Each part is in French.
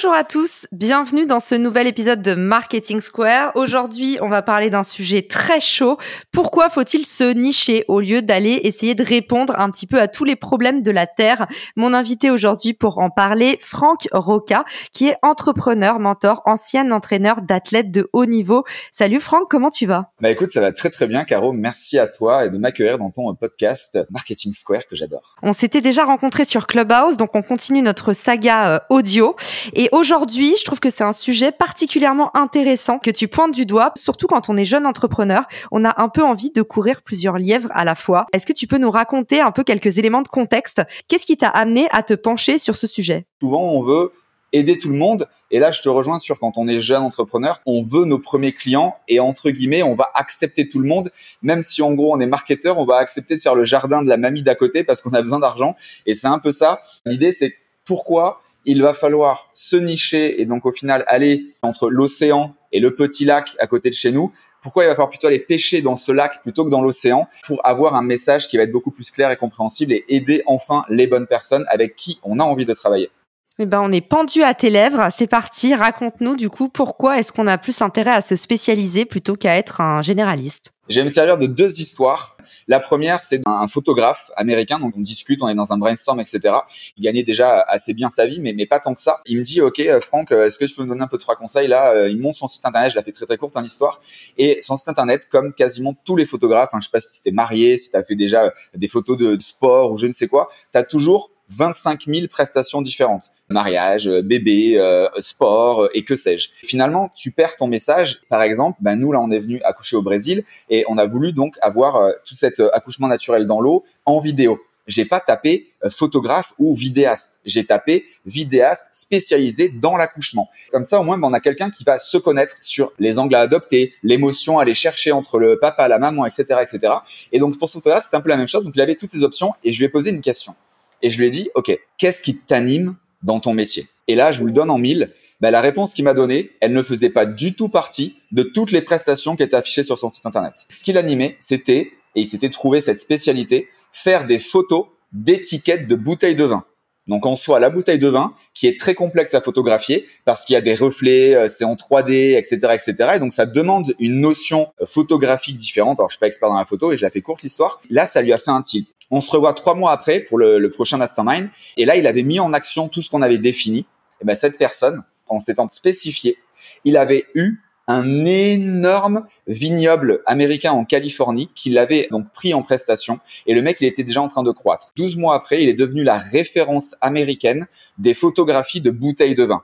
Bonjour à tous, bienvenue dans ce nouvel épisode de Marketing Square. Aujourd'hui, on va parler d'un sujet très chaud. Pourquoi faut-il se nicher au lieu d'aller essayer de répondre un petit peu à tous les problèmes de la Terre? Mon invité aujourd'hui pour en parler, Franck Roca, qui est entrepreneur, mentor, ancien entraîneur d'athlètes de haut niveau. Salut Franck, comment tu vas? Bah écoute, ça va très très bien Caro, merci à toi et de m'accueillir dans ton podcast Marketing Square que j'adore. On s'était déjà rencontrés sur Clubhouse, donc on continue notre saga euh, audio. Et aujourd'hui, je trouve que c'est un sujet particulièrement intéressant que tu pointes du doigt, surtout quand on est jeune entrepreneur. On a un peu envie de courir plusieurs lièvres à la fois. Est-ce que tu peux nous raconter un peu quelques éléments de contexte? Qu'est-ce qui t'a amené à te pencher sur ce sujet? Souvent, on veut aider tout le monde. Et là, je te rejoins sur quand on est jeune entrepreneur, on veut nos premiers clients et entre guillemets, on va accepter tout le monde, même si en gros on est marketeur, on va accepter de faire le jardin de la mamie d'à côté parce qu'on a besoin d'argent. Et c'est un peu ça. L'idée, c'est pourquoi il va falloir se nicher et donc au final aller entre l'océan et le petit lac à côté de chez nous. Pourquoi il va falloir plutôt aller pêcher dans ce lac plutôt que dans l'océan pour avoir un message qui va être beaucoup plus clair et compréhensible et aider enfin les bonnes personnes avec qui on a envie de travailler? Eh ben, on est pendu à tes lèvres. C'est parti. Raconte-nous, du coup, pourquoi est-ce qu'on a plus intérêt à se spécialiser plutôt qu'à être un généraliste? Je vais me servir de deux histoires. La première, c'est un photographe américain, donc on discute, on est dans un brainstorm, etc. Il gagnait déjà assez bien sa vie, mais, mais pas tant que ça. Il me dit, OK, euh, Franck, euh, est-ce que tu peux me donner un peu de trois conseils? Là, euh, il monte son site internet, je l'ai fait très très courte dans l'histoire. Et son site internet, comme quasiment tous les photographes, hein, je sais pas si tu t'es marié, si tu as fait déjà des photos de, de sport ou je ne sais quoi, tu as toujours 25 000 prestations différentes. Mariage, euh, bébé, euh, sport euh, et que sais-je. Finalement, tu perds ton message. Par exemple, ben nous là, on est venu accoucher au Brésil et on a voulu donc avoir tout cet accouchement naturel dans l'eau en vidéo. J'ai pas tapé photographe ou vidéaste. J'ai tapé vidéaste spécialisé dans l'accouchement. Comme ça, au moins, ben, on a quelqu'un qui va se connaître sur les angles à adopter, l'émotion à aller chercher entre le papa, la maman, etc., etc. Et donc, pour ce photographe, c'est un peu la même chose. Donc, il avait toutes ces options et je lui ai posé une question et je lui ai dit, OK, qu'est-ce qui t'anime dans ton métier? Et là, je vous le donne en mille. Ben, la réponse qu'il m'a donnée, elle ne faisait pas du tout partie de toutes les prestations qui étaient affichées sur son site internet. Ce qui l'animait, c'était, et il s'était trouvé cette spécialité, faire des photos d'étiquettes de bouteilles de vin. Donc en soi, la bouteille de vin, qui est très complexe à photographier parce qu'il y a des reflets, euh, c'est en 3D, etc., etc. Et donc ça demande une notion euh, photographique différente. Alors je suis pas expert dans la photo et je la fais courte l'histoire. Là, ça lui a fait un tilt. On se revoit trois mois après pour le, le prochain mastermind. Et là, il avait mis en action tout ce qu'on avait défini. Et ben cette personne, en s'étant spécifié, il avait eu un énorme vignoble américain en Californie qui l'avait donc pris en prestation et le mec il était déjà en train de croître. 12 mois après, il est devenu la référence américaine des photographies de bouteilles de vin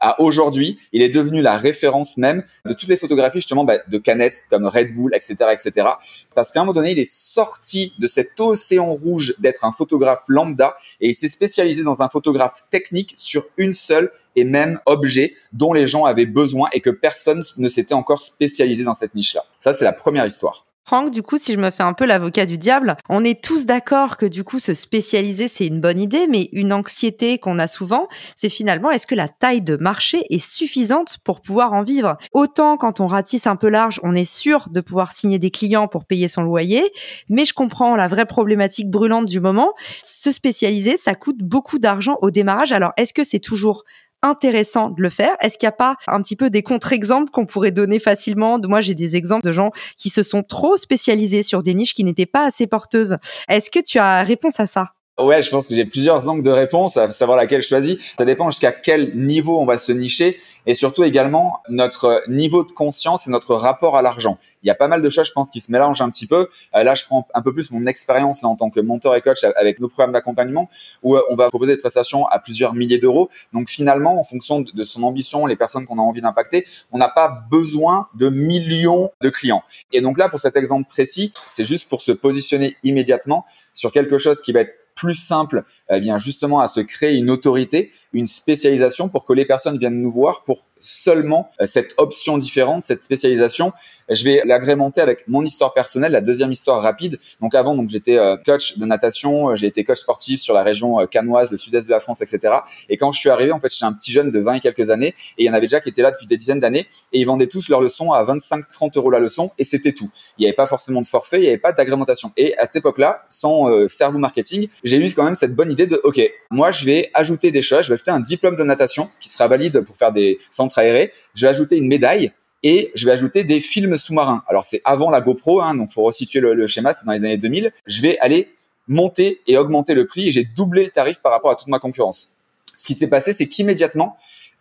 à aujourd'hui, il est devenu la référence même de toutes les photographies justement bah, de canettes comme Red Bull, etc., etc. Parce qu'à un moment donné, il est sorti de cet océan rouge d'être un photographe lambda et il s'est spécialisé dans un photographe technique sur une seule et même objet dont les gens avaient besoin et que personne ne s'était encore spécialisé dans cette niche-là. Ça, c'est la première histoire. Franck, du coup, si je me fais un peu l'avocat du diable, on est tous d'accord que du coup, se spécialiser, c'est une bonne idée, mais une anxiété qu'on a souvent, c'est finalement, est-ce que la taille de marché est suffisante pour pouvoir en vivre? Autant quand on ratisse un peu large, on est sûr de pouvoir signer des clients pour payer son loyer, mais je comprends la vraie problématique brûlante du moment. Se spécialiser, ça coûte beaucoup d'argent au démarrage. Alors, est-ce que c'est toujours intéressant de le faire. Est-ce qu'il n'y a pas un petit peu des contre-exemples qu'on pourrait donner facilement? Moi, j'ai des exemples de gens qui se sont trop spécialisés sur des niches qui n'étaient pas assez porteuses. Est-ce que tu as réponse à ça? Ouais, je pense que j'ai plusieurs angles de réponse, à savoir laquelle je choisis. Ça dépend jusqu'à quel niveau on va se nicher et surtout également notre niveau de conscience et notre rapport à l'argent. Il y a pas mal de choses, je pense, qui se mélangent un petit peu. Euh, là, je prends un peu plus mon expérience là en tant que mentor et coach avec nos programmes d'accompagnement où euh, on va proposer des prestations à plusieurs milliers d'euros. Donc finalement, en fonction de son ambition, les personnes qu'on a envie d'impacter, on n'a pas besoin de millions de clients. Et donc là, pour cet exemple précis, c'est juste pour se positionner immédiatement sur quelque chose qui va être plus simple, eh bien justement à se créer une autorité, une spécialisation pour que les personnes viennent nous voir pour seulement euh, cette option différente, cette spécialisation je vais l'agrémenter avec mon histoire personnelle, la deuxième histoire rapide. Donc avant, donc j'étais euh, coach de natation, euh, j'ai été coach sportif sur la région euh, canoise, le sud-est de la France, etc. Et quand je suis arrivé, en fait, j'étais un petit jeune de 20 et quelques années, et il y en avait déjà qui étaient là depuis des dizaines d'années, et ils vendaient tous leurs leçons à 25-30 euros la leçon, et c'était tout. Il n'y avait pas forcément de forfait, il n'y avait pas d'agrémentation. Et à cette époque-là, sans cerveau marketing, j'ai eu quand même cette bonne idée de, ok, moi je vais ajouter des choses, je vais ajouter un diplôme de natation qui sera valide pour faire des centres aérés, je vais ajouter une médaille et je vais ajouter des films sous-marins. Alors c'est avant la GoPro, hein, donc faut resituer le, schéma, c'est dans les années 2000. Je vais aller monter et augmenter le prix et j'ai doublé le tarif par rapport à toute ma concurrence. Ce qui s'est passé, c'est qu'immédiatement,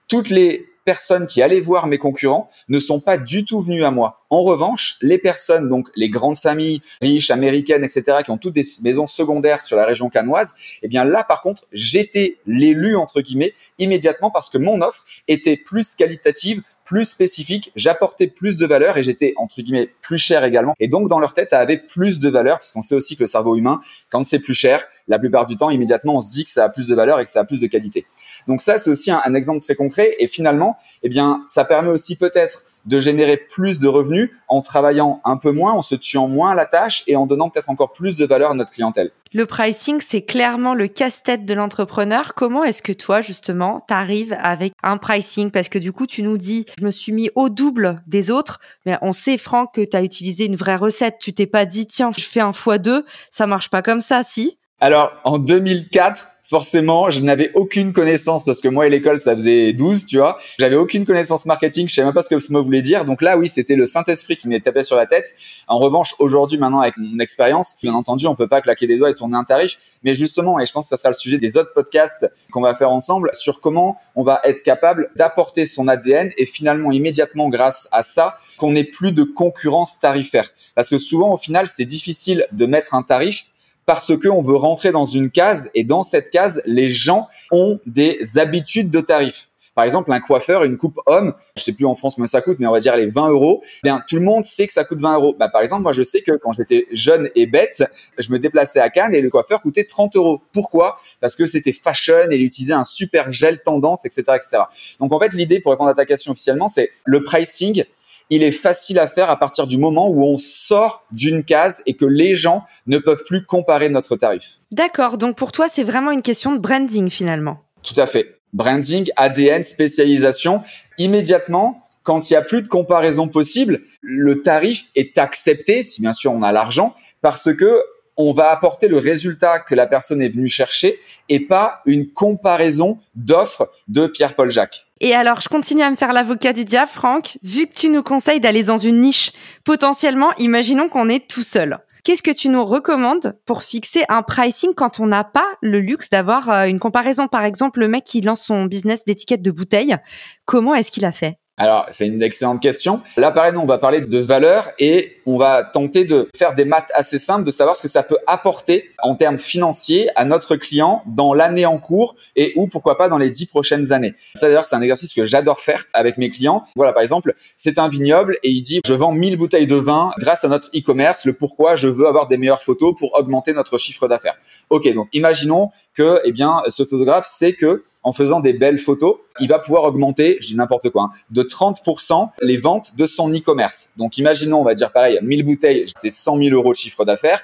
toutes les personnes qui allaient voir mes concurrents ne sont pas du tout venues à moi. En revanche, les personnes, donc les grandes familles riches, américaines, etc., qui ont toutes des maisons secondaires sur la région canoise, eh bien là, par contre, j'étais l'élu, entre guillemets, immédiatement parce que mon offre était plus qualitative, plus spécifique, j'apportais plus de valeur et j'étais entre guillemets plus cher également. Et donc dans leur tête, ça avait plus de valeur parce qu'on sait aussi que le cerveau humain, quand c'est plus cher, la plupart du temps, immédiatement, on se dit que ça a plus de valeur et que ça a plus de qualité. Donc ça, c'est aussi un, un exemple très concret. Et finalement, eh bien, ça permet aussi peut-être de générer plus de revenus en travaillant un peu moins, en se tuant moins à la tâche et en donnant peut-être encore plus de valeur à notre clientèle. Le pricing, c'est clairement le casse-tête de l'entrepreneur. Comment est-ce que toi, justement, t'arrives avec un pricing? Parce que du coup, tu nous dis, je me suis mis au double des autres, mais on sait, Franck, que tu as utilisé une vraie recette. Tu t'es pas dit, tiens, je fais un fois deux, ça marche pas comme ça, si? Alors, en 2004, forcément, je n'avais aucune connaissance parce que moi et l'école, ça faisait 12, tu vois. J'avais aucune connaissance marketing, je savais même pas ce que ce mot voulait dire. Donc là, oui, c'était le Saint-Esprit qui m'est tapé sur la tête. En revanche, aujourd'hui, maintenant, avec mon expérience, bien entendu, on peut pas claquer des doigts et tourner un tarif. Mais justement, et je pense que ça sera le sujet des autres podcasts qu'on va faire ensemble sur comment on va être capable d'apporter son ADN et finalement, immédiatement, grâce à ça, qu'on n'ait plus de concurrence tarifaire. Parce que souvent, au final, c'est difficile de mettre un tarif parce que on veut rentrer dans une case et dans cette case, les gens ont des habitudes de tarifs. Par exemple, un coiffeur, une coupe homme, je sais plus en France combien ça coûte, mais on va dire les 20 euros. Bien, tout le monde sait que ça coûte 20 euros. Bah, par exemple, moi, je sais que quand j'étais jeune et bête, je me déplaçais à Cannes et le coiffeur coûtait 30 euros. Pourquoi? Parce que c'était fashion et il utilisait un super gel tendance, etc., etc. Donc, en fait, l'idée pour répondre à ta question officiellement, c'est le pricing il est facile à faire à partir du moment où on sort d'une case et que les gens ne peuvent plus comparer notre tarif. D'accord, donc pour toi, c'est vraiment une question de branding finalement. Tout à fait. Branding, ADN, spécialisation. Immédiatement, quand il n'y a plus de comparaison possible, le tarif est accepté, si bien sûr on a l'argent, parce que on va apporter le résultat que la personne est venue chercher et pas une comparaison d'offres de Pierre-Paul Jacques. Et alors, je continue à me faire l'avocat du diable, Franck. Vu que tu nous conseilles d'aller dans une niche, potentiellement, imaginons qu'on est tout seul. Qu'est-ce que tu nous recommandes pour fixer un pricing quand on n'a pas le luxe d'avoir euh, une comparaison? Par exemple, le mec qui lance son business d'étiquette de bouteille, comment est-ce qu'il a fait? Alors, c'est une excellente question. Là, pareil, nous, on va parler de valeur et on va tenter de faire des maths assez simples, de savoir ce que ça peut apporter en termes financiers à notre client dans l'année en cours et ou pourquoi pas dans les dix prochaines années. Ça, d'ailleurs, c'est un exercice que j'adore faire avec mes clients. Voilà, par exemple, c'est un vignoble et il dit, je vends 1000 bouteilles de vin grâce à notre e-commerce. Le pourquoi, je veux avoir des meilleures photos pour augmenter notre chiffre d'affaires. Ok, donc imaginons que, eh bien, ce photographe sait que en faisant des belles photos, il va pouvoir augmenter, je dis n'importe quoi, hein, de 30% les ventes de son e-commerce. Donc, imaginons, on va dire pareil, 1000 bouteilles, c'est 100 000 euros de chiffre d'affaires.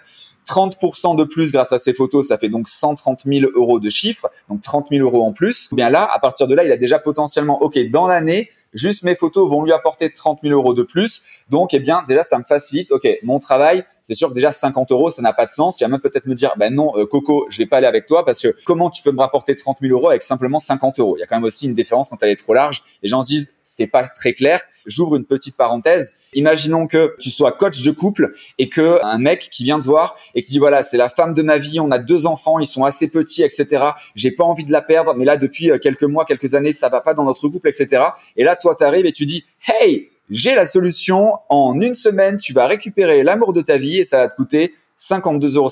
30% de plus grâce à ces photos, ça fait donc 130 000 euros de chiffre, donc 30 000 euros en plus. Eh bien là, à partir de là, il a déjà potentiellement, ok, dans l'année, juste mes photos vont lui apporter 30 000 euros de plus. Donc, eh bien, déjà, ça me facilite. OK, mon travail, c'est sûr que déjà 50 euros, ça n'a pas de sens. Il va même peut-être me dire, ben non, euh, Coco, je vais pas aller avec toi parce que comment tu peux me rapporter 30 000 euros avec simplement 50 euros? Il y a quand même aussi une différence quand elle est trop large. Les gens se disent, c'est pas très clair. J'ouvre une petite parenthèse. Imaginons que tu sois coach de couple et que un mec qui vient te voir et qui dit voilà, c'est la femme de ma vie, on a deux enfants, ils sont assez petits, etc. J'ai pas envie de la perdre, mais là depuis euh, quelques mois, quelques années, ça va pas dans notre couple, etc. Et là, toi, tu arrives et tu dis hey, j'ai la solution. En une semaine, tu vas récupérer l'amour de ta vie et ça va te coûter 52,50 euros.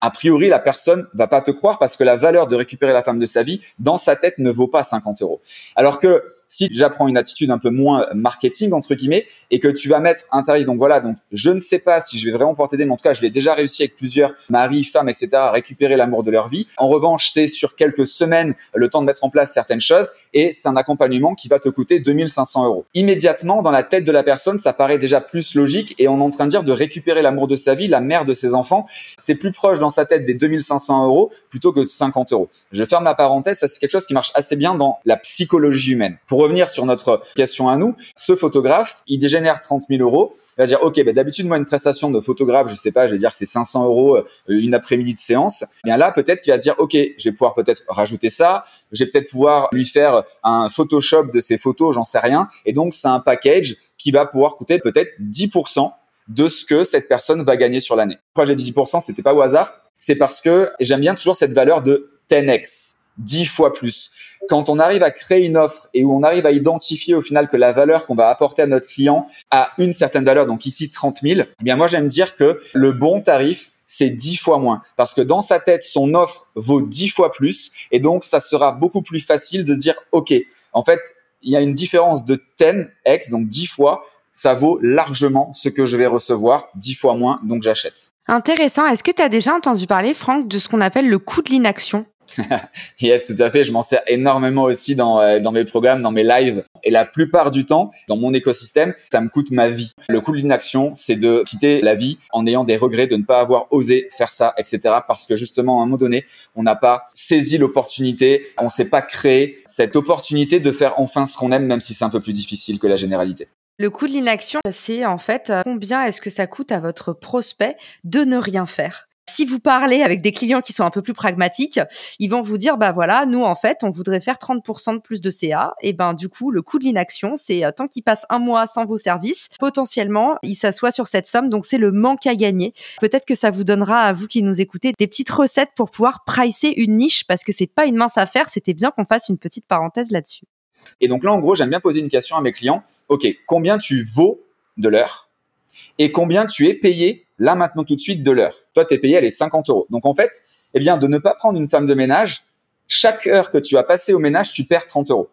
A priori, la personne va pas te croire parce que la valeur de récupérer la femme de sa vie, dans sa tête, ne vaut pas 50 euros. Alors que si j'apprends une attitude un peu moins marketing, entre guillemets, et que tu vas mettre un tarif, donc voilà, donc je ne sais pas si je vais vraiment pouvoir t'aider, mais en tout cas, je l'ai déjà réussi avec plusieurs maris, femmes, etc., à récupérer l'amour de leur vie. En revanche, c'est sur quelques semaines le temps de mettre en place certaines choses et c'est un accompagnement qui va te coûter 2500 euros. Immédiatement, dans la tête de la personne, ça paraît déjà plus logique et on est en train de dire de récupérer l'amour de sa vie, la mère de ses enfants. C'est plus proche dans sa tête des 2500 euros plutôt que de 50 euros. Je ferme la parenthèse, ça c'est quelque chose qui marche assez bien dans la psychologie humaine. Revenir sur notre question à nous, ce photographe, il dégénère 30 000 euros. Il va dire, OK, bah, d'habitude, moi, une prestation de photographe, je sais pas, je vais dire c'est 500 euros euh, une après-midi de séance. Bien là, peut-être qu'il va dire, OK, je vais pouvoir peut-être rajouter ça. Je vais peut-être pouvoir lui faire un Photoshop de ses photos, j'en sais rien. Et donc, c'est un package qui va pouvoir coûter peut-être 10% de ce que cette personne va gagner sur l'année. Pourquoi j'ai dit 10%, c'était pas au hasard. C'est parce que j'aime bien toujours cette valeur de 10x dix fois plus. Quand on arrive à créer une offre et où on arrive à identifier au final que la valeur qu'on va apporter à notre client a une certaine valeur, donc ici 30 000, eh bien moi j'aime dire que le bon tarif, c'est dix fois moins. Parce que dans sa tête, son offre vaut dix fois plus. Et donc, ça sera beaucoup plus facile de se dire, OK, en fait, il y a une différence de 10x, donc 10 fois. Ça vaut largement ce que je vais recevoir, dix fois moins, donc j'achète. Intéressant. Est-ce que tu as déjà entendu parler, Franck, de ce qu'on appelle le coût de l'inaction? yes, tout à fait. Je m'en sers énormément aussi dans, euh, dans mes programmes, dans mes lives. Et la plupart du temps, dans mon écosystème, ça me coûte ma vie. Le coût de l'inaction, c'est de quitter la vie en ayant des regrets de ne pas avoir osé faire ça, etc. Parce que justement, à un moment donné, on n'a pas saisi l'opportunité, on s'est pas créé cette opportunité de faire enfin ce qu'on aime, même si c'est un peu plus difficile que la généralité. Le coût de l'inaction, c'est en fait euh, combien est-ce que ça coûte à votre prospect de ne rien faire? Si vous parlez avec des clients qui sont un peu plus pragmatiques, ils vont vous dire, bah voilà, nous en fait, on voudrait faire 30% de plus de CA. Et ben du coup, le coût de l'inaction, c'est euh, tant qu'il passe un mois sans vos services, potentiellement, il s'assoit sur cette somme. Donc c'est le manque à gagner. Peut-être que ça vous donnera à vous qui nous écoutez des petites recettes pour pouvoir pricer une niche parce que c'est pas une mince affaire. C'était bien qu'on fasse une petite parenthèse là-dessus. Et donc là, en gros, j'aime bien poser une question à mes clients. OK, combien tu vaux de l'heure? Et combien tu es payé là maintenant tout de suite de l'heure. Toi, tu es payé, elle est 50 euros. Donc en fait, eh bien, de ne pas prendre une femme de ménage, chaque heure que tu as passé au ménage, tu perds 30 euros.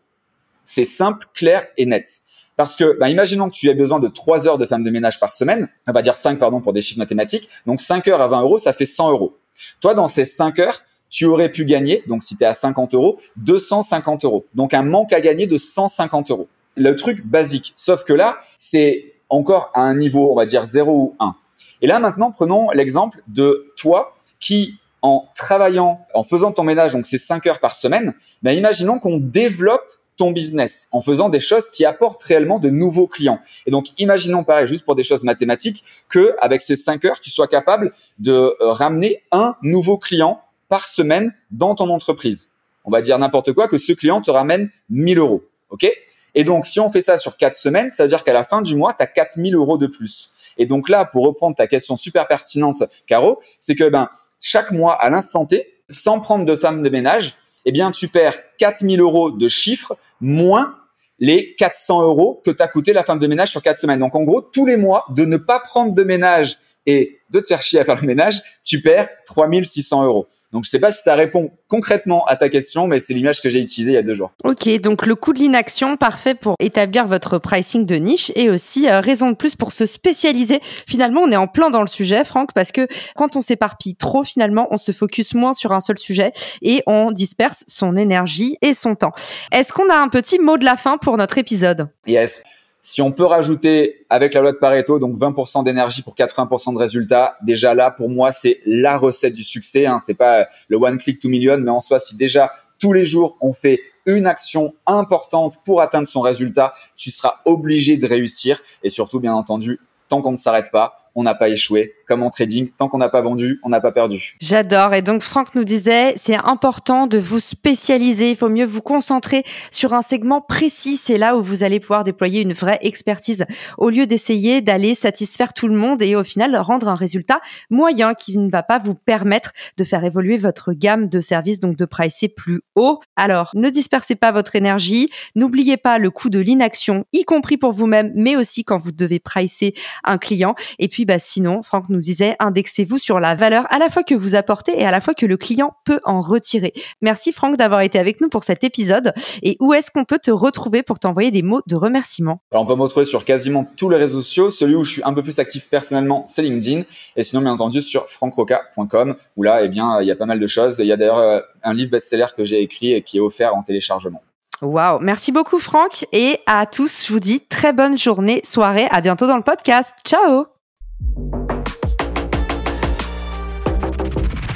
C'est simple, clair et net. Parce que, bah, imaginons que tu aies besoin de 3 heures de femme de ménage par semaine, on va dire 5 pardon pour des chiffres mathématiques, donc 5 heures à 20 euros, ça fait 100 euros. Toi, dans ces 5 heures, tu aurais pu gagner, donc si tu es à 50 euros, 250 euros. Donc un manque à gagner de 150 euros. Le truc basique. Sauf que là, c'est encore à un niveau, on va dire 0 ou 1. Et là, maintenant, prenons l'exemple de toi qui, en travaillant, en faisant ton ménage, donc c'est 5 heures par semaine, ben imaginons qu'on développe ton business en faisant des choses qui apportent réellement de nouveaux clients. Et donc, imaginons pareil, juste pour des choses mathématiques, que avec ces 5 heures, tu sois capable de euh, ramener un nouveau client par semaine dans ton entreprise. On va dire n'importe quoi, que ce client te ramène 1000 euros. OK? Et donc, si on fait ça sur 4 semaines, ça veut dire qu'à la fin du mois, tu as 4000 euros de plus. Et donc là, pour reprendre ta question super pertinente, Caro, c'est que ben chaque mois, à l'instant T, sans prendre de femme de ménage, eh bien, tu perds 4000 euros de chiffre moins les 400 euros que t'a coûté la femme de ménage sur 4 semaines. Donc, en gros, tous les mois, de ne pas prendre de ménage et de te faire chier à faire le ménage, tu perds 3600 euros. Donc, je sais pas si ça répond concrètement à ta question, mais c'est l'image que j'ai utilisée il y a deux jours. Ok, donc le coût de l'inaction, parfait pour établir votre pricing de niche et aussi euh, raison de plus pour se spécialiser. Finalement, on est en plein dans le sujet, Franck, parce que quand on s'éparpille trop, finalement, on se focus moins sur un seul sujet et on disperse son énergie et son temps. Est-ce qu'on a un petit mot de la fin pour notre épisode? Yes. Si on peut rajouter avec la loi de Pareto, donc 20% d'énergie pour 80% de résultats, déjà là, pour moi, c'est la recette du succès. Hein. C'est pas le one click to million, mais en soi, si déjà tous les jours on fait une action importante pour atteindre son résultat, tu seras obligé de réussir. Et surtout, bien entendu, tant qu'on ne s'arrête pas, on n'a pas échoué. Comme en trading, tant qu'on n'a pas vendu, on n'a pas perdu. J'adore. Et donc, Franck nous disait, c'est important de vous spécialiser. Il faut mieux vous concentrer sur un segment précis. C'est là où vous allez pouvoir déployer une vraie expertise au lieu d'essayer d'aller satisfaire tout le monde et au final rendre un résultat moyen qui ne va pas vous permettre de faire évoluer votre gamme de services, donc de pricer plus haut. Alors, ne dispersez pas votre énergie. N'oubliez pas le coût de l'inaction, y compris pour vous-même, mais aussi quand vous devez pricer un client. Et puis, bah, sinon, Franck nous disait, indexez-vous sur la valeur à la fois que vous apportez et à la fois que le client peut en retirer. Merci Franck d'avoir été avec nous pour cet épisode. Et où est-ce qu'on peut te retrouver pour t'envoyer des mots de remerciement? Alors, on peut me retrouver sur quasiment tous les réseaux sociaux. Celui où je suis un peu plus actif personnellement, c'est LinkedIn. Et sinon, bien entendu, sur francroca.com, où là, eh bien, il y a pas mal de choses. Il y a d'ailleurs euh, un livre best-seller que j'ai écrit et qui est offert en téléchargement. Waouh, merci beaucoup Franck et à tous, je vous dis très bonne journée, soirée, à bientôt dans le podcast. Ciao